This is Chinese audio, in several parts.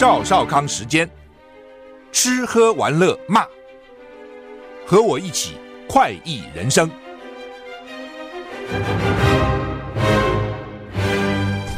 赵少康时间，吃喝玩乐骂，和我一起快意人生。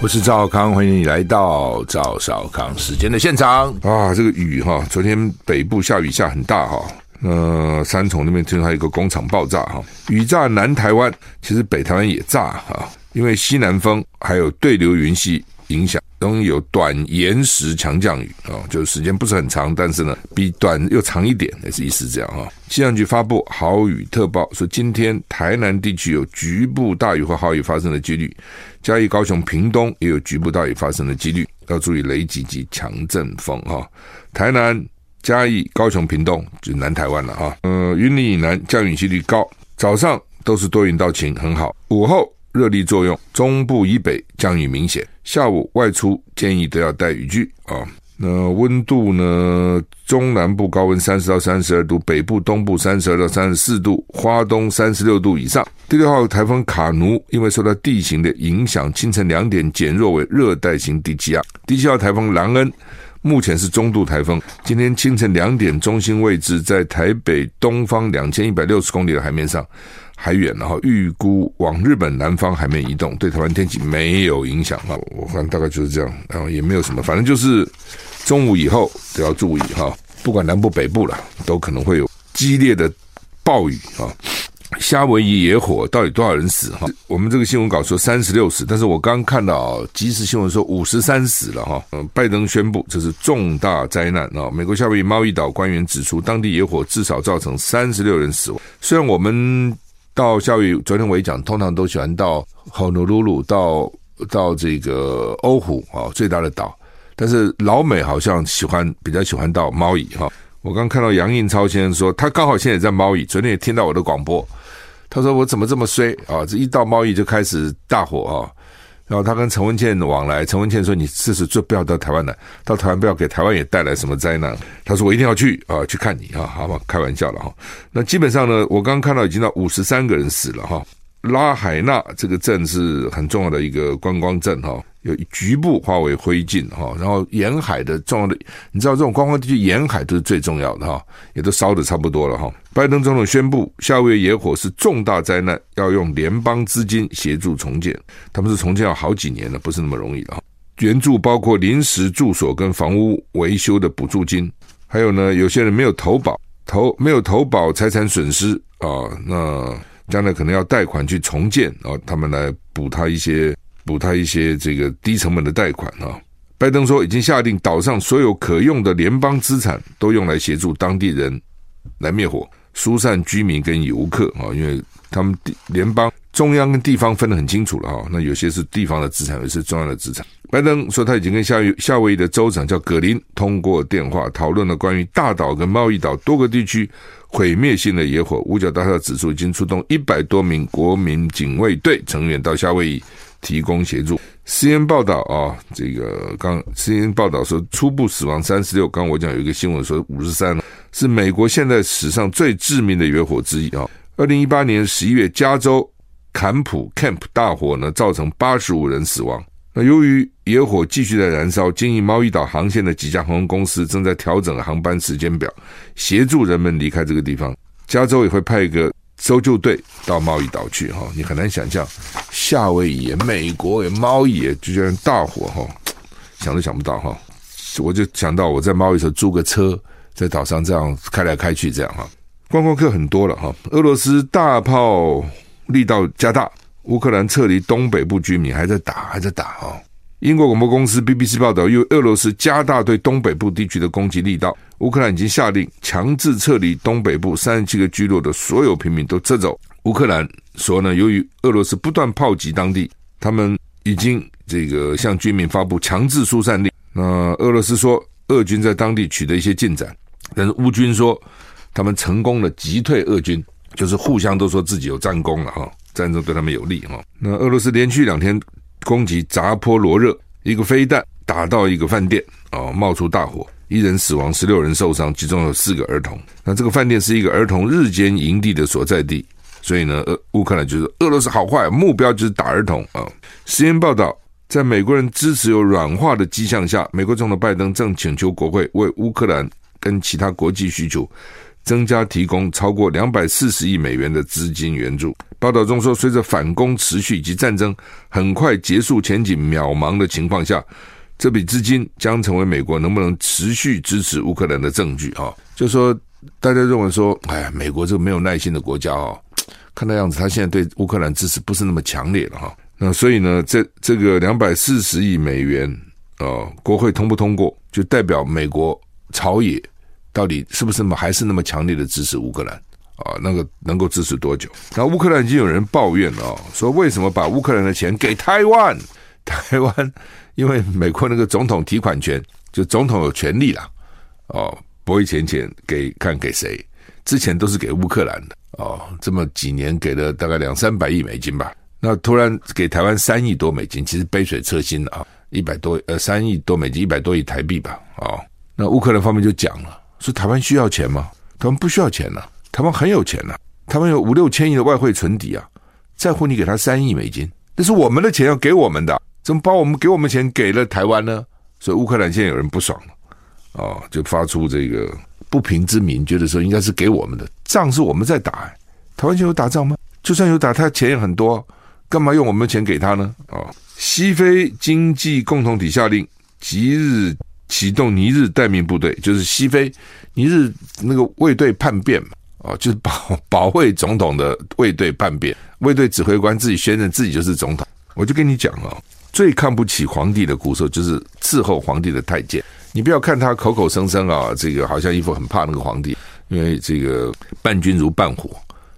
我是赵少康，欢迎你来到赵少康时间的现场啊！这个雨哈，昨天北部下雨下很大哈，呃，三重那边听说还有一个工厂爆炸哈，雨炸南台湾，其实北台湾也炸哈，因为西南风还有对流云系影响。容易有短延时强降雨啊，就是时间不是很长，但是呢，比短又长一点，也是意思这样啊。气象局发布豪雨特报，说今天台南地区有局部大雨或豪雨发生的几率，嘉义、高雄、屏东也有局部大雨发生的几率，要注意雷击及强阵风哈。台南、嘉义、高雄、屏东就南台湾了哈。呃，云林以南降雨几率高，早上都是多云到晴，很好，午后。热力作用，中部以北降雨明显。下午外出建议都要带雨具啊。那温度呢？中南部高温三十到三十二度，北部、东部三十二到三十四度，花东三十六度以上。第六号台风卡努因为受到地形的影响，清晨两点减弱为热带型低气压。第七号台风兰恩目前是中度台风，今天清晨两点中心位置在台北东方两千一百六十公里的海面上。还远，然后预估往日本南方海面移动，对台湾天气没有影响啊。我看大概就是这样，然后也没有什么，反正就是中午以后都要注意哈，不管南部北部了，都可能会有激烈的暴雨啊。夏威夷野火到底多少人死哈？我们这个新闻稿说三十六死，但是我刚看到即时新闻说五十三死了哈。嗯，拜登宣布这是重大灾难啊。美国夏威夷猫一岛官员指出，当地野火至少造成三十六人死亡。虽然我们。到夏威，昨天我也讲，通常都喜欢到 honolulu，到到这个欧湖啊，最大的岛。但是老美好像喜欢比较喜欢到猫屿哈。我刚看到杨应超先生说，他刚好现在也在猫屿，昨天也听到我的广播，他说我怎么这么衰啊？这一到猫屿就开始大火啊。然后他跟陈文茜往来，陈文茜说：“你试试，就不要到台湾来，到台湾不要给台湾也带来什么灾难。”他说：“我一定要去啊，去看你啊，好吧，开玩笑了哈。”那基本上呢，我刚刚看到已经到五十三个人死了哈。拉海纳这个镇是很重要的一个观光镇哈。有局部化为灰烬哈，然后沿海的重要的，你知道这种观光地区沿海都是最重要的哈，也都烧得差不多了哈。拜登总统宣布，夏威夷野火是重大灾难，要用联邦资金协助重建。他们是重建要好几年了，不是那么容易的哈。援助包括临时住所跟房屋维修的补助金，还有呢，有些人没有投保，投没有投保财产损失啊，那将来可能要贷款去重建啊，他们来补他一些。补他一些这个低成本的贷款啊！拜登说已经下定岛上所有可用的联邦资产都用来协助当地人来灭火、疏散居民跟游客啊，因为他们联邦中央跟地方分得很清楚了哈。那有些是地方的资产，有些是中央的资产。拜登说他已经跟夏威夏威夷的州长叫葛林通过电话讨论了关于大岛跟贸易岛多个地区毁灭性的野火。五角大厦指数已经出动一百多名国民警卫队成员到夏威夷。提供协助。CNN 报道啊，这个刚 CNN 报道说，初步死亡三十六。刚我讲有一个新闻说五十三，是美国现在史上最致命的野火之一啊。二零一八年十一月，加州坎普 Camp 大火呢，造成八十五人死亡。那由于野火继续在燃烧，经营猫一岛航线的几家航空公司正在调整航班时间表，协助人们离开这个地方。加州也会派一个。搜救队到猫屿岛去哈，你很难想象夏威夷、美国也猫屿就这样大火哈，想都想不到哈。我就想到我在猫屿时候租个车，在岛上这样开来开去这样哈。观光客很多了哈。俄罗斯大炮力道加大，乌克兰撤离东北部居民还在打还在打哦。英国广播公司 BBC 报道，因为俄罗斯加大对东北部地区的攻击力道，乌克兰已经下令强制撤离东北部三十七个聚落的所有平民都撤走。乌克兰说呢，由于俄罗斯不断炮击当地，他们已经这个向居民发布强制疏散令。那俄罗斯说，俄军在当地取得一些进展，但是乌军说他们成功的击退俄军，就是互相都说自己有战功了哈，战争对他们有利哈。那俄罗斯连续两天。攻击扎波罗热，一个飞弹打到一个饭店，哦，冒出大火，一人死亡，十六人受伤，其中有四个儿童。那这个饭店是一个儿童日间营地的所在地，所以呢，俄乌克兰就是俄罗斯好坏，目标就是打儿童啊。实验报道，在美国人支持有软化的迹象下，美国总统拜登正请求国会为乌克兰跟其他国际需求增加提供超过两百四十亿美元的资金援助。报道中说，随着反攻持续以及战争很快结束前景渺茫的情况下，这笔资金将成为美国能不能持续支持乌克兰的证据。啊，就说大家认为说，哎，美国这个没有耐心的国家哦。看那样子，他现在对乌克兰支持不是那么强烈了哈。那所以呢，这这个两百四十亿美元啊、国会通不通过，就代表美国朝野到底是不是还是那么强烈的支持乌克兰啊？那个能够支持多久？那乌克兰已经有人抱怨了，说为什么把乌克兰的钱给台湾？台湾因为美国那个总统提款权，就总统有权利啦哦，拨一钱钱给看给谁？之前都是给乌克兰的。哦，这么几年给了大概两三百亿美金吧，那突然给台湾三亿多美金，其实杯水车薪啊，一百多呃三亿多美金，一百多亿台币吧，哦，那乌克兰方面就讲了，说台湾需要钱吗？他们不需要钱呢，台湾很有钱呢，台湾有五六千亿的外汇存底啊，在乎你给他三亿美金，那是我们的钱要给我们的，怎么把我们给我们钱给了台湾呢？所以乌克兰现在有人不爽了，哦，就发出这个。不平之鸣，觉得说应该是给我们的仗是我们在打，台湾就有打仗吗？就算有打，他钱也很多，干嘛用我们的钱给他呢？哦，西非经济共同体下令即日启动尼日待命部队，就是西非尼日那个卫队叛变嘛，哦，就是保 保卫总统的卫队叛变，卫队指挥官自己宣认自己就是总统。我就跟你讲哦，最看不起皇帝的骨手就是伺候皇帝的太监。你不要看他口口声声啊，这个好像一副很怕那个皇帝，因为这个伴君如伴虎。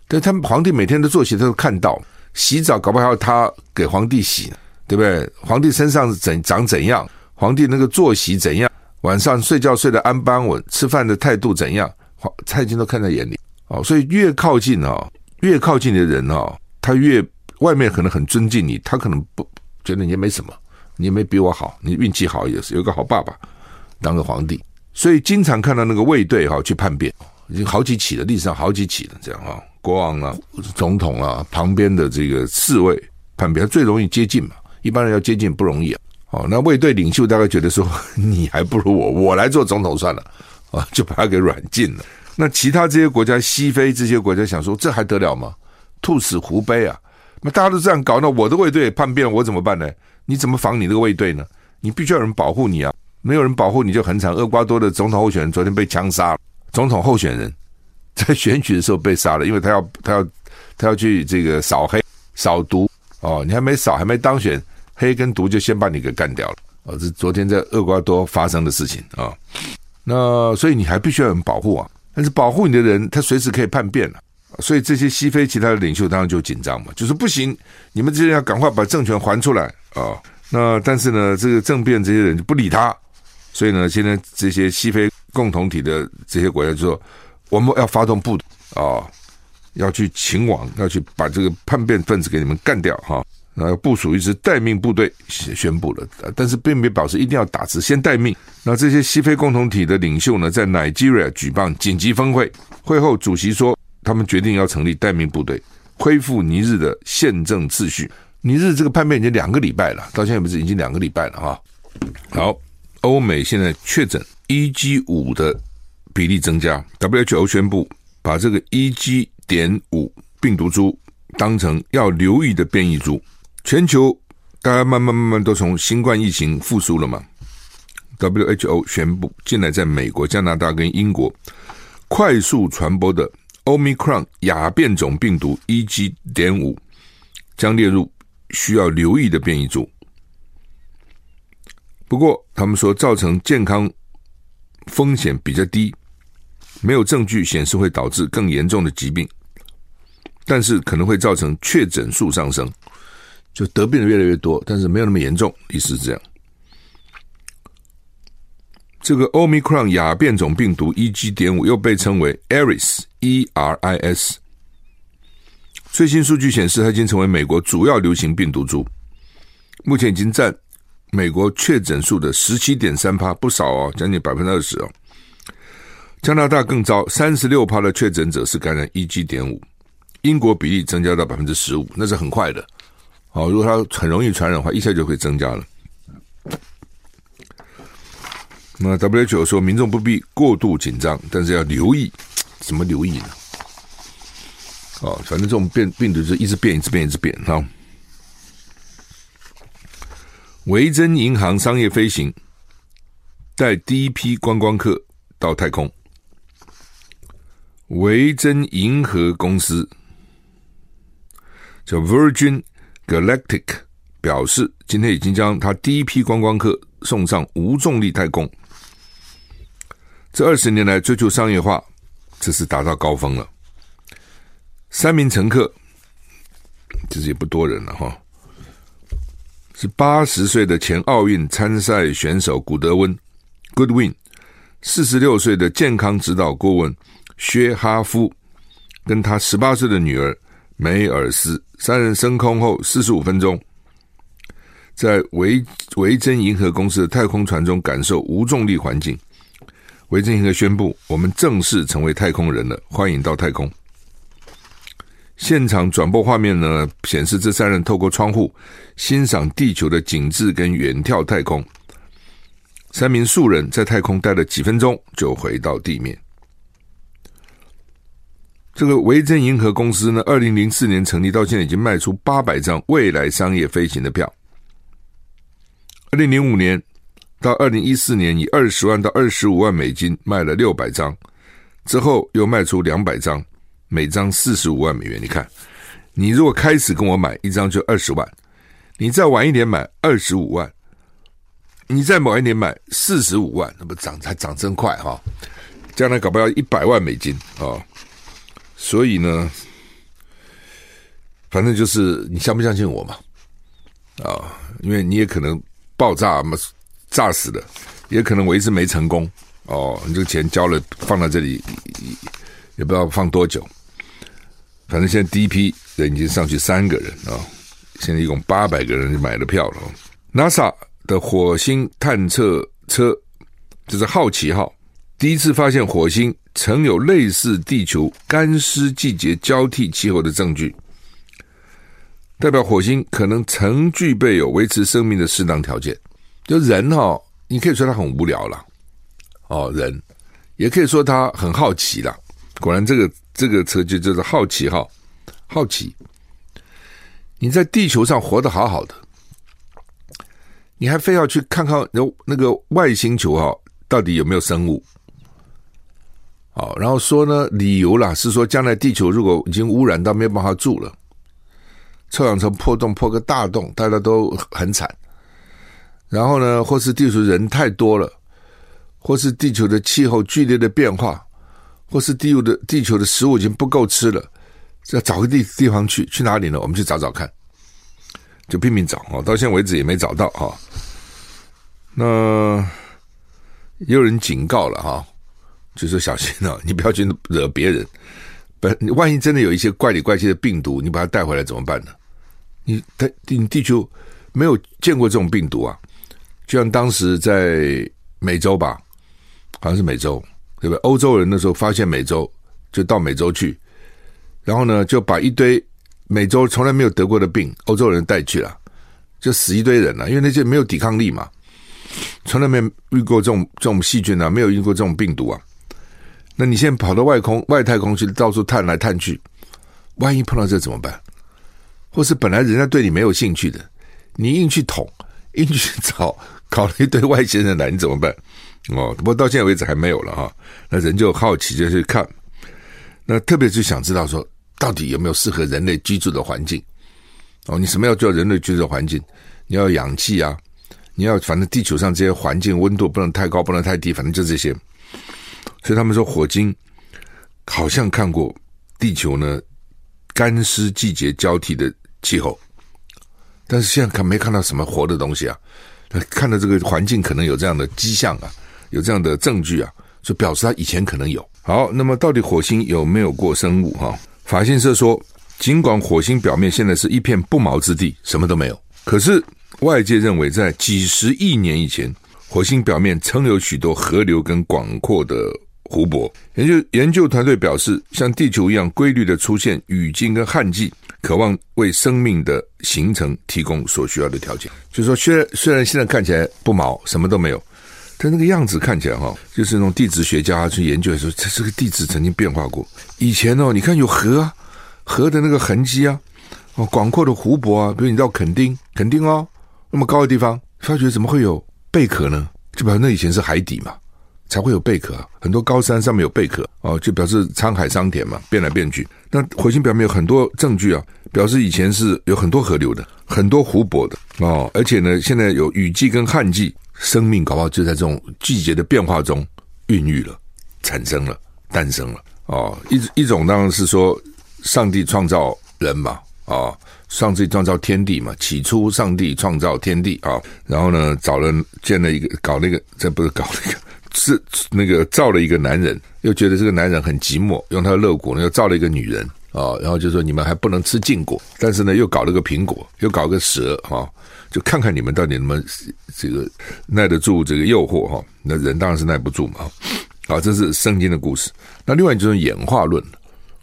但他们皇帝每天的作息他都看到，洗澡搞不好他给皇帝洗，对不对？皇帝身上怎长怎样，皇帝那个作息怎样，晚上睡觉睡得安不安稳，吃饭的态度怎样，皇太监都看在眼里。哦，所以越靠近啊，越靠近的人啊，他越外面可能很尊敬你，他可能不觉得你也没什么，你也没比我好，你运气好也是有个好爸爸。当个皇帝，所以经常看到那个卫队哈去叛变，已经好几起了，历史上好几起了这样啊，国王啊、总统啊旁边的这个侍卫叛变，最容易接近嘛，一般人要接近不容易啊。哦，那卫队领袖大概觉得说 你还不如我，我来做总统算了啊，就把他给软禁了。那其他这些国家，西非这些国家想说这还得了吗？兔死狐悲啊！那大家都这样搞，那我的卫队也叛变，我怎么办呢？你怎么防你这个卫队呢？你必须要有人保护你啊！没有人保护你就很惨。厄瓜多的总统候选人昨天被枪杀了，总统候选人 在选举的时候被杀了，因为他要他要他要去这个扫黑扫毒哦，你还没扫还没当选，黑跟毒就先把你给干掉了哦。这是昨天在厄瓜多发生的事情啊。那所以你还必须要有人保护啊，但是保护你的人他随时可以叛变了，所以这些西非其他的领袖当然就紧张嘛，就是不行，你们这些要赶快把政权还出来啊。那但是呢，这个政变这些人就不理他。所以呢，现在这些西非共同体的这些国家就说，我们要发动部队啊，要去擒王，要去把这个叛变分子给你们干掉哈。那要部署一支待命部队，宣布了，但是并没有表示一定要打，只先待命。那这些西非共同体的领袖呢，在 Nigeria 举办紧急峰会，会后主席说，他们决定要成立待命部队，恢复尼日的宪政秩序。尼日这个叛变已经两个礼拜了，到现在为止已经两个礼拜了哈。好。欧美现在确诊 EG 五的比例增加，WHO 宣布把这个 EG 点五病毒株当成要留意的变异株。全球大家慢慢慢慢都从新冠疫情复苏了嘛？WHO 宣布，近来在美国、加拿大跟英国快速传播的 Omicron 亚变种病毒 EG 点五将列入需要留意的变异株。不过，他们说造成健康风险比较低，没有证据显示会导致更严重的疾病，但是可能会造成确诊数上升，就得病的越来越多，但是没有那么严重，意思是这样。这个 Omicron 亚变种病毒 EG 点五又被称为 Eris E R I S，最新数据显示，它已经成为美国主要流行病毒株，目前已经占。美国确诊数的十七点三趴，不少哦，将近百分之二十哦。加拿大更糟，三十六趴的确诊者是感染 EG 点五，英国比例增加到百分之十五，那是很快的哦，如果它很容易传染的话，一下就会增加了。那 WHO 说，民众不必过度紧张，但是要留意，怎么留意呢？哦，反正这种变病毒是一直变，一直变，一直变哈。维珍银行商业飞行带第一批观光客到太空。维珍银河公司叫 Virgin Galactic 表示，今天已经将他第一批观光客送上无重力太空。这二十年来追求商业化，这是达到高峰了。三名乘客，其实也不多人了哈，是八十岁的前奥运参赛选手古德温 （Goodwin），四十六岁的健康指导顾问薛哈夫，跟他十八岁的女儿梅尔斯，三人升空后四十五分钟，在维维珍银河公司的太空船中感受无重力环境。维珍银河宣布，我们正式成为太空人了，欢迎到太空。现场转播画面呢，显示这三人透过窗户欣赏地球的景致跟远眺太空。三名素人在太空待了几分钟，就回到地面。这个维珍银河公司呢，二零零四年成立到现在，已经卖出八百张未来商业飞行的票。二零零五年。到二零一四年，以二十万到二十五万美金卖了六百张，之后又卖出两百张，每张四十五万美元。你看，你如果开始跟我买一张就二十万，你再晚一点买二十五万，你再晚一点买四十五万，那不涨才涨真快哈！将来搞不好要一百万美金啊！所以呢，反正就是你相不相信我嘛？啊，因为你也可能爆炸嘛。炸死的，也可能我一直没成功哦。你这个钱交了，放在这里，也不知道放多久。反正现在第一批人已经上去三个人啊、现在一共八百个人就买了票了。NASA 的火星探测车，这是好奇号，第一次发现火星曾有类似地球干湿季节交替气候的证据，代表火星可能曾具备有维持生命的适当条件。就人哈、哦，你可以说他很无聊了，哦，人也可以说他很好奇了。果然，这个这个车就就是好奇哈，好奇。你在地球上活得好好的，你还非要去看看那那个外星球哈，到底有没有生物？哦，然后说呢，理由啦是说，将来地球如果已经污染到没有办法住了，臭氧层破洞破个大洞，大家都很惨。然后呢，或是地球人太多了，或是地球的气候剧烈的变化，或是地球的地球的食物已经不够吃了，要找个地地方去，去哪里呢？我们去找找看，就拼命找啊！到现在为止也没找到哈。那也有人警告了哈，就说小心啊，你不要去惹别人。不，万一真的有一些怪里怪气的病毒，你把它带回来怎么办呢？你它你地球没有见过这种病毒啊！就像当时在美洲吧，好像是美洲，对不对？欧洲人那时候发现美洲，就到美洲去，然后呢，就把一堆美洲从来没有得过的病，欧洲人带去了，就死一堆人了，因为那些没有抵抗力嘛，从来没遇过这种这种细菌啊，没有遇过这种病毒啊。那你现在跑到外空外太空去，到处探来探去，万一碰到这怎么办？或是本来人家对你没有兴趣的，你硬去捅，硬去找。搞了一堆外星人来，你怎么办？哦，不过到现在为止还没有了哈。那人就好奇就去看，那特别就想知道说，到底有没有适合人类居住的环境？哦，你什么要叫人类居住的环境？你要氧气啊，你要反正地球上这些环境温度不能太高，不能太低，反正就这些。所以他们说火星好像看过地球呢干湿季节交替的气候，但是现在看没看到什么活的东西啊。看到这个环境可能有这样的迹象啊，有这样的证据啊，就表示它以前可能有。好，那么到底火星有没有过生物？哈，法新社说，尽管火星表面现在是一片不毛之地，什么都没有，可是外界认为在几十亿年以前，火星表面曾有许多河流跟广阔的湖泊。研究研究团队表示，像地球一样规律的出现雨季跟旱季，渴望为生命的形成提供所需要的条件。就是说，虽然虽然现在看起来不毛，什么都没有，但那个样子看起来哈，就是那种地质学家去研究的时候，这这个地质曾经变化过。以前哦，你看有河啊，河的那个痕迹啊，哦，广阔的湖泊啊，比如你到垦丁，垦丁哦，那么高的地方，发觉怎么会有贝壳呢？就表示那以前是海底嘛。才会有贝壳，很多高山上面有贝壳哦，就表示沧海桑田嘛，变来变去。那火星表面有很多证据啊，表示以前是有很多河流的，很多湖泊的哦。而且呢，现在有雨季跟旱季，生命搞不好就在这种季节的变化中孕育了、产生了、诞生了哦。一一种当然是说，上帝创造人嘛，哦，上帝创造天地嘛。起初上帝创造天地啊、然后呢，找了建了一个，搞那个，这不是搞那个。是那个造了一个男人，又觉得这个男人很寂寞，用他的肋骨呢又造了一个女人啊，然后就说你们还不能吃禁果，但是呢又搞了个苹果，又搞个蛇哈，就看看你们到底能不能这个耐得住这个诱惑哈。那人当然是耐不住嘛。好，这是圣经的故事。那另外就是演化论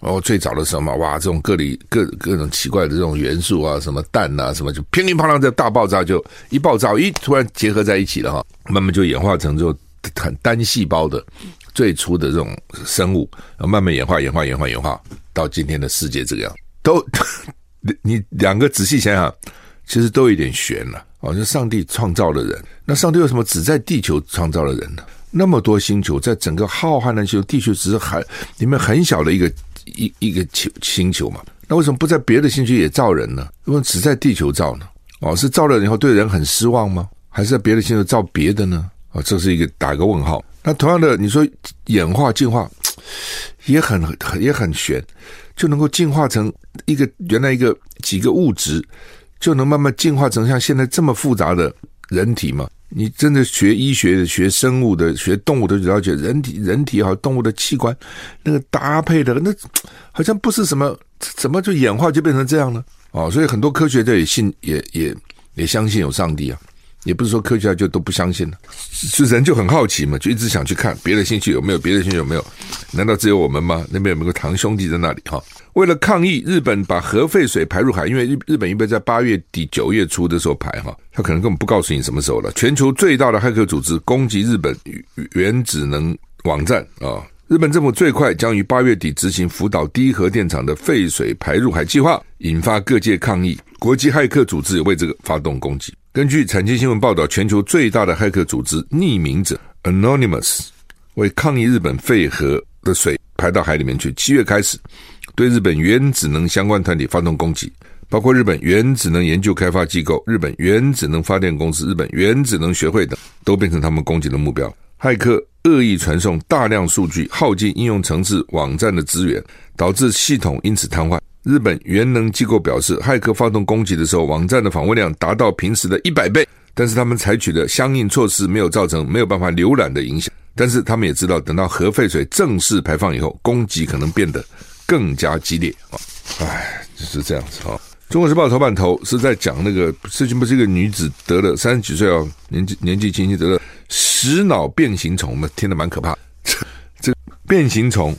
哦，最早的时候嘛，哇，这种各里各各种奇怪的这种元素啊，什么氮啊，什么就乒乒乓乓的大爆炸，就一爆炸，一突然结合在一起了哈，慢慢就演化成就。很单细胞的最初的这种生物，然后慢慢演化、演化、演化、演化，到今天的世界这个样，都 你两个仔细想想，其实都有点悬了。哦，就上帝创造了人，那上帝为什么只在地球创造了人呢？那么多星球，在整个浩瀚的星球，地球只是很里面很小的一个一一个球星球嘛？那为什么不在别的星球也造人呢？为什么只在地球造呢？哦，是造了以后对人很失望吗？还是在别的星球造别的呢？啊、这是一个打一个问号。那同样的，你说演化进化也很很也很玄，就能够进化成一个原来一个几个物质，就能慢慢进化成像现在这么复杂的人体吗？你真的学医学的、学生物的、学动物的，了解人体、人体和动物的器官那个搭配的，那好像不是什么怎么就演化就变成这样呢？哦，所以很多科学家也信，也也也相信有上帝啊。也不是说科学家就都不相信了，是人就很好奇嘛，就一直想去看别的星球有没有，别的星球有没有？难道只有我们吗？那边有没有个堂兄弟在那里哈？为了抗议，日本把核废水排入海，因为日日本一般在八月底九月初的时候排哈，他可能根本不告诉你什么时候了。全球最大的黑客组织攻击日本原子能网站啊！日本政府最快将于八月底执行福岛第一核电厂的废水排入海计划，引发各界抗议。国际骇客组织也为这个发动攻击。根据产经新闻报道，全球最大的骇客组织匿名者 （Anonymous） 为抗议日本废核的水排到海里面去，七月开始对日本原子能相关团体发动攻击，包括日本原子能研究开发机构、日本原子能发电公司、日本原子能学会等，都变成他们攻击的目标。骇客恶意传送大量数据，耗尽应用程式网站的资源，导致系统因此瘫痪。日本原能机构表示，骇客发动攻击的时候，网站的访问量达到平时的一百倍，但是他们采取的相应措施没有造成没有办法浏览的影响。但是他们也知道，等到核废水正式排放以后，攻击可能变得更加激烈啊！唉，就是这样子啊。《中国时报》头版头是在讲那个最近不是一个女子得了三十几岁哦，年纪年纪轻轻得了食脑变形虫嘛，听得蛮可怕。这这变形虫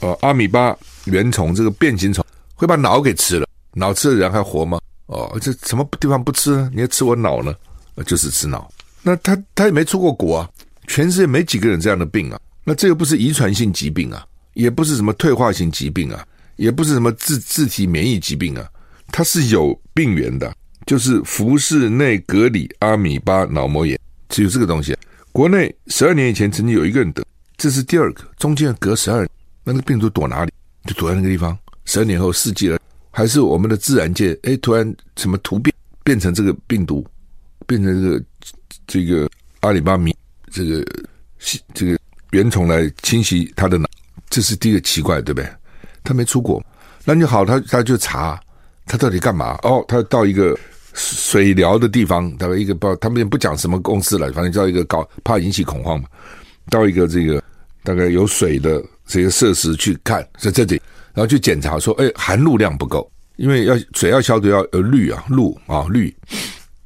哦，阿米巴原虫，这个变形虫。会把脑给吃了，脑吃的人还活吗？哦，这什么地方不吃呢？你要吃我脑呢？就是吃脑。那他他也没出过国啊，全世界没几个人这样的病啊。那这又不是遗传性疾病啊，也不是什么退化性疾病啊，也不是什么自自体免疫疾病啊，它是有病源的，就是福氏内格里阿米巴脑膜炎，只有这个东西。国内十二年以前曾经有一个人得，这是第二个，中间隔十二，那个病毒躲哪里？就躲在那个地方。十二年后，世纪了，还是我们的自然界？哎，突然什么突变，变成这个病毒，变成这个这个阿里巴米这个这个原虫来侵袭他的脑，这是第一个奇怪，对不对？他没出国，那就好，他他就查他到底干嘛？哦，他到一个水疗的地方，大概一个不，他们也不讲什么公司了，反正叫一个搞，怕引起恐慌嘛，到一个这个大概有水的这个设施去看，在这里。然后去检查说，哎，含氯量不够，因为要水要消毒要呃氯啊氯啊氯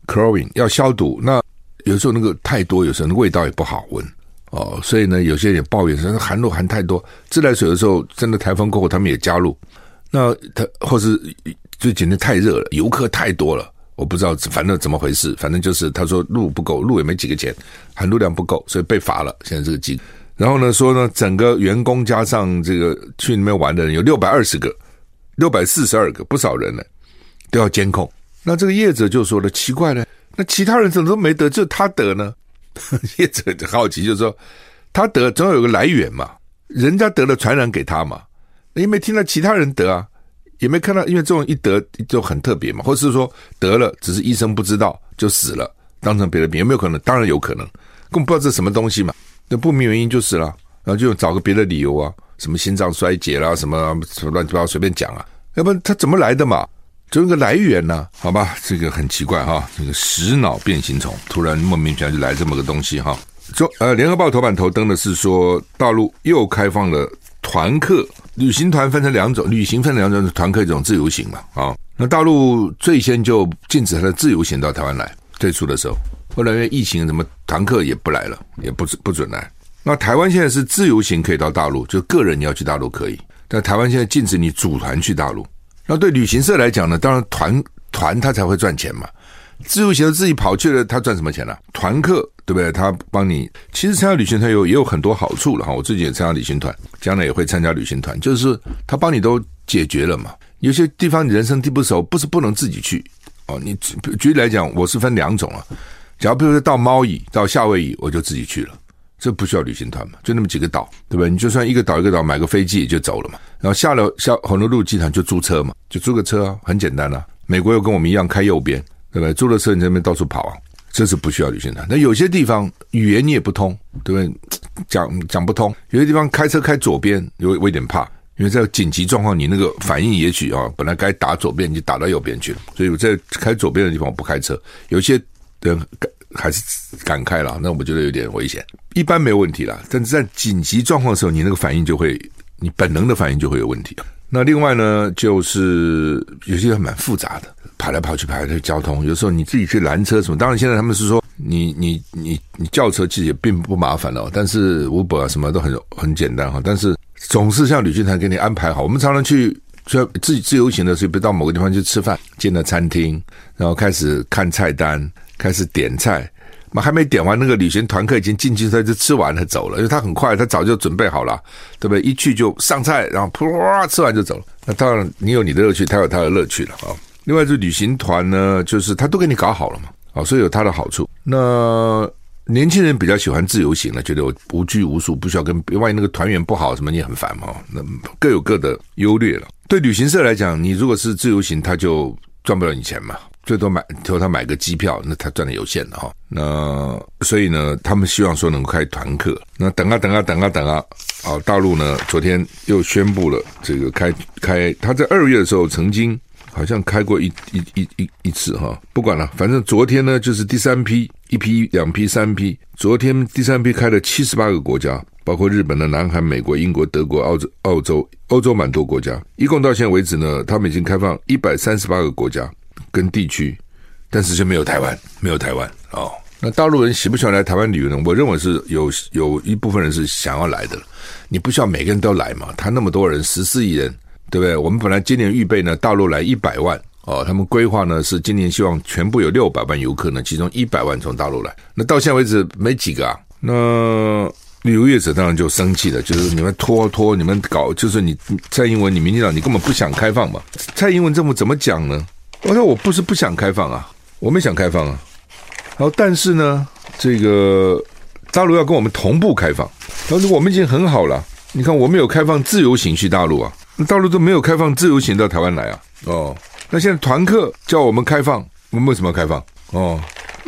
，chlorine 要消毒。那有时候那个太多，有时候那味道也不好闻哦，所以呢，有些人也抱怨说含氯含太多，自来水的时候真的台风过后，他们也加入。那他或是最近的太热了，游客太多了，我不知道，反正怎么回事，反正就是他说路不够，路也没几个钱，含路量不够，所以被罚了。现在这个机，然后呢说呢，整个员工加上这个去那边玩的人有六百二十个，六百四十二个，不少人呢都要监控。那这个业者就说了，奇怪呢，那其他人怎么都没得，就他得呢？业者就好奇，就说他得总要有个来源嘛，人家得了传染给他嘛。你没听到其他人得啊，也没看到，因为这种一得就很特别嘛，或者是说得了，只是医生不知道就死了，当成别的病，有没有可能？当然有可能，根本不知道这是什么东西嘛，那不明原因就死了，然后就找个别的理由啊，什么心脏衰竭啦，什么什么乱七八糟随便讲啊，要不然他怎么来的嘛？就一个来源呢？好吧，这个很奇怪哈，这个食脑变形虫突然莫名其妙就来这么个东西哈。中呃，联合报头版头登的是说，大陆又开放了团客旅行团，分成两种，旅行分两种，团客这种自由行嘛啊。那大陆最先就禁止他的自由行到台湾来，最初的时候，后来因为疫情，什么团客也不来了，也不不准来。那台湾现在是自由行可以到大陆，就个人你要去大陆可以，但台湾现在禁止你组团去大陆。那对旅行社来讲呢，当然团团他才会赚钱嘛。自由行自己跑去了，他赚什么钱呢、团客对不对？他帮你，其实参加旅行团有也有很多好处了哈。我自己也参加旅行团，将来也会参加旅行团，就是他帮你都解决了嘛。有些地方你人生地不熟，不是不能自己去哦。你举例来讲，我是分两种啊。假如比如说到猫屿、到夏威夷，我就自己去了。这不需要旅行团嘛？就那么几个岛，对不对？你就算一个岛一个岛买个飞机也就走了嘛。然后下了下红楼路机场就租车嘛，就租个车啊，很简单啊。美国又跟我们一样开右边，对不对？租了车你在那边到处跑啊，这是不需要旅行团。那有些地方语言你也不通，对不对？讲讲不通。有些地方开车开左边，有我有点怕，因为在紧急状况，你那个反应也许啊，本来该打左边，你就打到右边去了。所以我在开左边的地方我不开车。有些人。还是敢开了，那我觉得有点危险。一般没有问题了，但是在紧急状况的时候，你那个反应就会，你本能的反应就会有问题。那另外呢，就是有些还蛮复杂的，跑来跑去，跑来跑去交通，有时候你自己去拦车什么。当然，现在他们是说你你你你叫车其实也并不麻烦哦，但是 Uber 啊什么都很很简单哈。但是总是像旅行团给你安排好，我们常常去就自己自由行的时候，比如到某个地方去吃饭，进了餐厅，然后开始看菜单。开始点菜，嘛还没点完，那个旅行团客已经进去，他就吃完他走了，因为他很快，他早就准备好了，对不对？一去就上菜，然后噗吃完就走了。那当然，你有你的乐趣，他有他的乐趣了啊。另外，这旅行团呢，就是他都给你搞好了嘛，啊，所以有他的好处。那年轻人比较喜欢自由行了，觉得我无拘无束，不需要跟，万一那个团员不好什么，你很烦嘛。那各有各的优劣了。对旅行社来讲，你如果是自由行，他就赚不了你钱嘛。最多买，托他买个机票，那他赚的有限的哈。那所以呢，他们希望说能够开团客。那等啊等啊等啊等啊，啊，大陆呢昨天又宣布了这个开开，他在二月的时候曾经好像开过一一一一一次哈。不管了，反正昨天呢就是第三批，一批、两批、三批。昨天第三批开了七十八个国家，包括日本的南韩、美国、英国、德国、澳洲、澳洲、欧洲蛮多国家。一共到现在为止呢，他们已经开放一百三十八个国家。跟地区，但是就没有台湾，没有台湾哦。那大陆人喜不喜欢来台湾旅游呢？我认为是有有一部分人是想要来的。你不需要每个人都来嘛？他那么多人，十四亿人，对不对？我们本来今年预备呢，大陆来一百万哦，他们规划呢是今年希望全部有六百万游客呢，其中一百万从大陆来。那到现在为止没几个啊。那旅游业者当然就生气了，就是你们拖拖，你们搞，就是你蔡英文，你民进党，你根本不想开放嘛？蔡英文政府怎么讲呢？我说我不是不想开放啊，我们想开放啊。然后但是呢，这个大陆要跟我们同步开放。但是我们已经很好了，你看我们有开放自由行去大陆啊，大陆都没有开放自由行到台湾来啊。哦，那现在团客叫我们开放，我们为什么要开放？哦，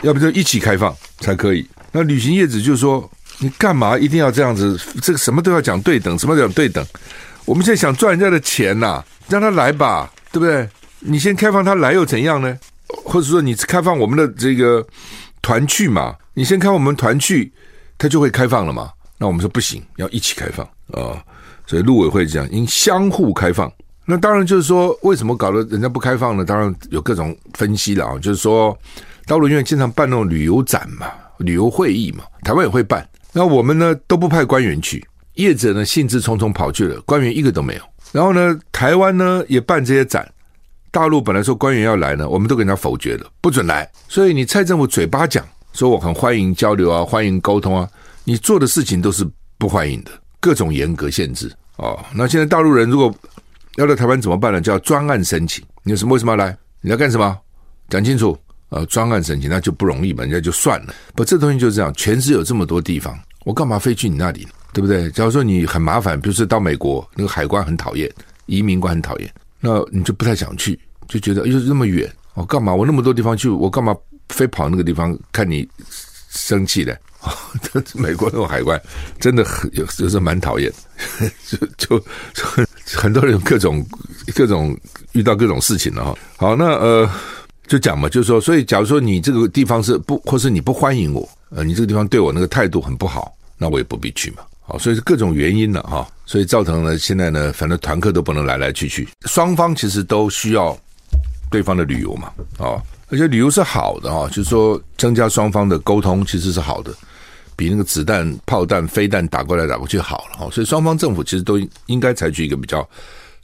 要不就一起开放才可以。那旅行业者就说，你干嘛一定要这样子？这个什么都要讲对等，什么都要对等。我们现在想赚人家的钱呐、让他来吧，对不对？你先开放他来又怎样呢？或者说你开放我们的这个团去嘛？你先开我们团去，他就会开放了嘛？那我们说不行，要一起开放啊、所以陆委会讲应相互开放。那当然就是说，为什么搞得人家不开放呢？当然有各种分析了啊。就是说，大陆因为经常办那种旅游展嘛、旅游会议嘛，台湾也会办，那我们呢都不派官员去，业者呢兴致冲冲跑去了，官员一个都没有。然后呢，台湾呢也办这些展，大陆本来说官员要来呢，我们都给人家否决了，不准来。所以你蔡政府嘴巴讲说我很欢迎交流啊，欢迎沟通啊，你做的事情都是不欢迎的，各种严格限制哦。那现在大陆人如果要来台湾怎么办呢？叫专案申请。你有什么为什么要来？你要干什么？讲清楚。呃，专案申请那就不容易嘛，人家就算了。不，这东西就是这样，全世界有这么多地方，我干嘛非去你那里？对不对？假如说你很麻烦，比如说到美国，那个海关很讨厌，移民官很讨厌，那你就不太想去，就觉得又是那么远，我干嘛？我那么多地方去，我干嘛非跑那个地方看你生气的？这 美国那种海关真的很有，就是蛮讨厌，就 就，就很多人有各种各种遇到各种事情了哈。好，那呃。就讲嘛，就是说，所以假如说你这个地方是不，或是你不欢迎我，呃，你这个地方对我那个态度很不好，那我也不必去嘛。好，所以是各种原因了哈，所以造成了现在呢，反正团客都不能来来去去，双方其实都需要对方的旅游嘛，啊，而且旅游是好的哈，就是说增加双方的沟通其实是好的，比那个子弹、炮弹、飞弹打过来打过去好了哈，所以双方政府其实都应该采取一个比较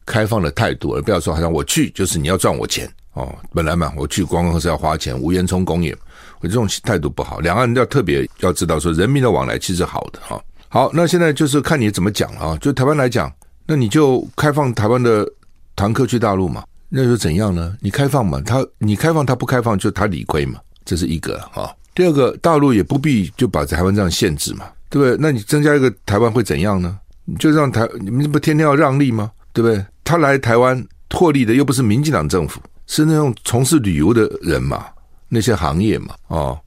开放的态度，而不要说好像我去就是你要赚我钱。哦，本来嘛，我去观光是要花钱，无烟囱公演，我这种态度不好。两岸要特别要知道，说人民的往来其实好的哈。好，那现在就是看你怎么讲了啊。就台湾来讲，那你就开放台湾的团客去大陆嘛，那又怎样呢？你开放嘛，他你开放他不开放，就他理亏嘛，这是一个啊。第二个，大陆也不必就把台湾这样限制嘛，对不对？那你增加一个台湾会怎样呢？就让台你们不天天要让利吗？对不对？他来台湾获利的又不是民进党政府。是那种从事旅游的人嘛，那些行业嘛，哦，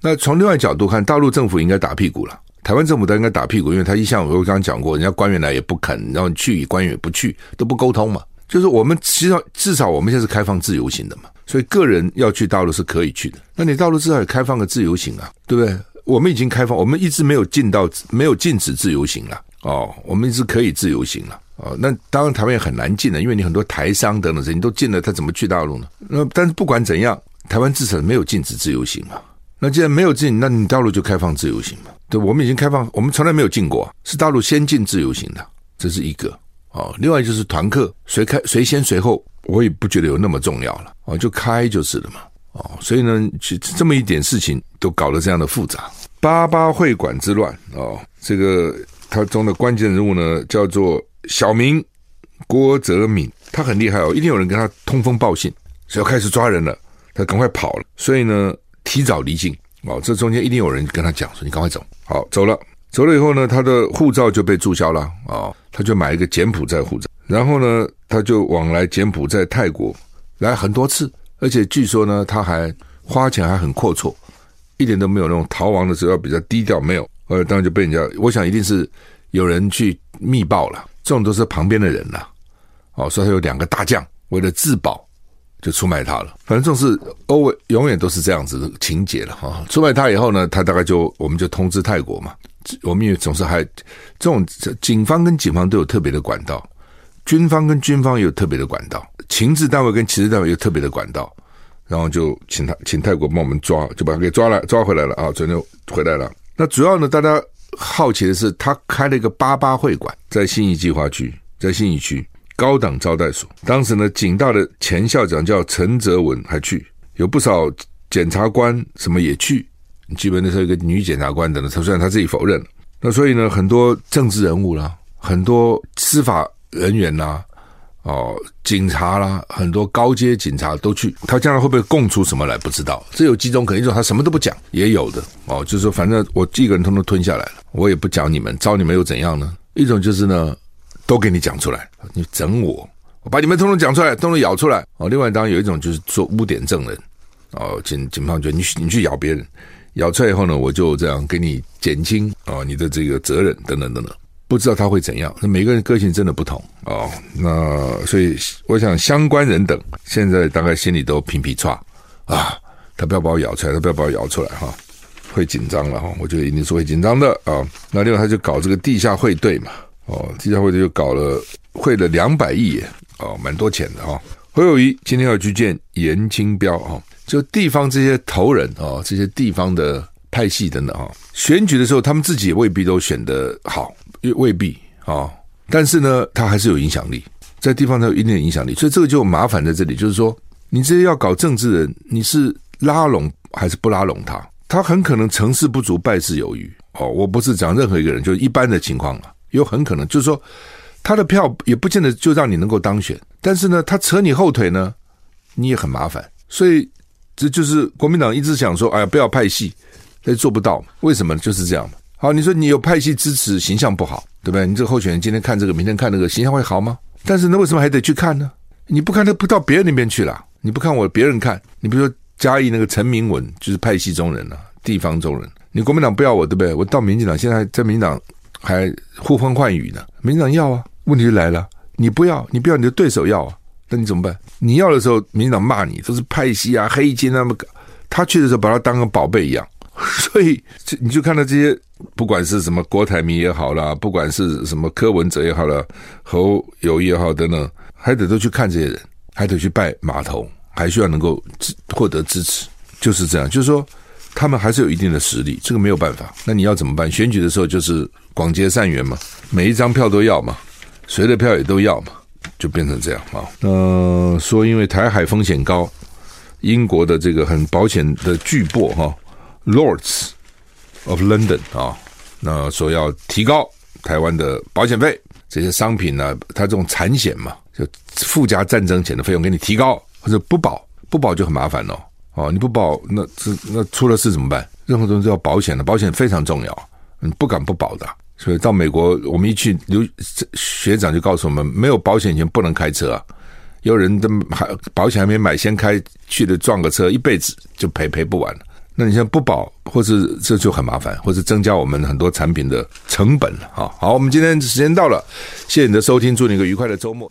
那从另外角度看，大陆政府应该打屁股了，台湾政府都应该打屁股，因为他一向我刚刚讲过，人家官员来也不肯，然后去官员也不去，都不沟通嘛。就是我们其实至少我们现在是开放自由行的嘛，所以个人要去大陆是可以去的。那你大陆至少也开放个自由行啊，对不对？我们已经开放，我们一直没有禁到，没有禁止自由行了，哦，我们一直可以自由行了。哦，那当然台湾也很难进的，因为你很多台商等等这些你都进了，他怎么去大陆呢？那但是不管怎样，台湾至少没有禁止自由行嘛。那既然没有禁，那你大陆就开放自由行嘛。对，我们已经开放，我们从来没有禁过，是大陆先进自由行的，这是一个。哦，另外就是团客谁开谁先谁后，我也不觉得有那么重要了。哦，就开就是了嘛。哦，所以呢，就这么一点事情都搞得这样的复杂。八八会馆之乱哦，这个它中的关键人物呢叫做。小明郭泽敏，他很厉害哦，一定有人跟他通风报信，是要开始抓人了，他赶快跑了，所以呢，提早离境哦，这中间一定有人跟他讲说，你赶快走，好，走了，走了以后呢，他的护照就被注销了啊、哦，他就买一个柬埔寨护照，然后呢，他就往来柬埔寨、泰国来很多次，而且据说呢，他还花钱还很阔绰，一点都没有那种逃亡的时候要比较低调，没有，呃，当然就被人家，我想一定是有人去密报了。这种都是旁边的人呐、啊，哦，所以他有两个大将为了自保就出卖他了。反正这种事欧伟永远都是这样子的情节了哈。出卖他以后呢，他大概就我们就通知泰国嘛。我们也总是还这种警方跟警方都有特别的管道，军方跟军方也有特别的管道，情治单位跟情治单位有特别的管道，然后就请他请泰国帮我们抓，就把他给抓来抓回来了啊，昨天就回来了。那主要呢，大家。好奇的是，他开了一个八八会馆，在信义计划区，在信义区高档招待所。当时呢，警大的前校长叫陈泽文还去，有不少检察官什么也去。基本那时候一个女检察官等等，他虽然他自己否认。那所以呢，很多政治人物啦，很多司法人员啦。哦，警察啦，很多高阶警察都去，他将来会不会供出什么来？不知道。这有几种可能，一种他什么都不讲，也有的哦，就是说反正我一个人通通吞下来了，我也不讲你们，招你们又怎样呢？一种就是呢，都给你讲出来，你整我，我把你们通通讲出来，通通咬出来。哦，另外当然有一种就是做污点证人，哦，警警方就你你去咬别人，咬出来以后呢，我就这样给你减轻哦你的这个责任等等等等。不知道他会怎样，那每个人个性真的不同哦。那所以我想，相关人等现在大概心里都皮皮剉啊，他不要把我咬出来，他不要把我咬出来哈，会紧张了哈。我觉得一定是会紧张的啊。那另外他就搞这个地下汇兑嘛，哦，地下汇兑就搞了汇了两百亿，哦，蛮多钱的哈。侯友谊今天要去见颜清标哈，就地方这些头人啊，这些地方的派系等等哈，选举的时候他们自己也未必都选得好，也未必啊。但是呢，他还是有影响力，在地方上有一定的影响力，所以这个就麻烦在这里，就是说，你这些要搞政治的人，你是拉拢还是不拉拢他？他很可能成事不足败事有余哦。我不是讲任何一个人，就是一般的情况啊，有很可能就是说，他的票也不见得就让你能够当选，但是呢，他扯你后腿呢，你也很麻烦。所以这就是国民党一直想说，哎呀，不要派系，但做不到，为什么？就是这样。好，你说你有派系支持，形象不好。对不对？你这个候选人今天看这个，明天看那个，形象会好吗？但是那为什么还得去看呢？你不看，他不到别人那边去了。你不看我，别人看。你比如说嘉义那个陈明文，就是派系中人啊，地方中人。你国民党不要我，对不对？我到民进党，现在在民进党还呼风唤雨呢。民进党要啊，问题就来了，你不要，你不要，你的对手要啊，那你怎么办？你要的时候，民进党骂你都是派系啊、黑金那么，他去的时候把他当个宝贝一样。所以，你就看到这些，不管是什么郭台铭也好啦，不管是什么柯文哲也好了，侯友也好等等，还得都去看这些人，还得去拜码头，还需要能够支获得支持，就是这样。就是说，他们还是有一定的实力，这个没有办法。那你要怎么办？选举的时候就是广结善缘嘛，每一张票都要嘛，谁的票也都要嘛，就变成这样啊。呃，说因为台海风险高，英国的这个很保险的巨擘哈。Lords of London 啊，那说要提高台湾的保险费，这些商品呢，它这种产险嘛，就附加战争险的费用给你提高，或者不保，不保就很麻烦哦。哦，你不保，那这那出了事怎么办？任何东西都要保险的，保险非常重要，你不敢不保的。所以到美国，我们一去，留学长就告诉我们，没有保险前不能开车。有人的还保险还没买，先开去的撞个车，一辈子就赔赔不完了。那你像不保，或是这就很麻烦，或是增加我们很多产品的成本了啊！好，我们今天时间到了，谢谢你的收听，祝你一个愉快的周末。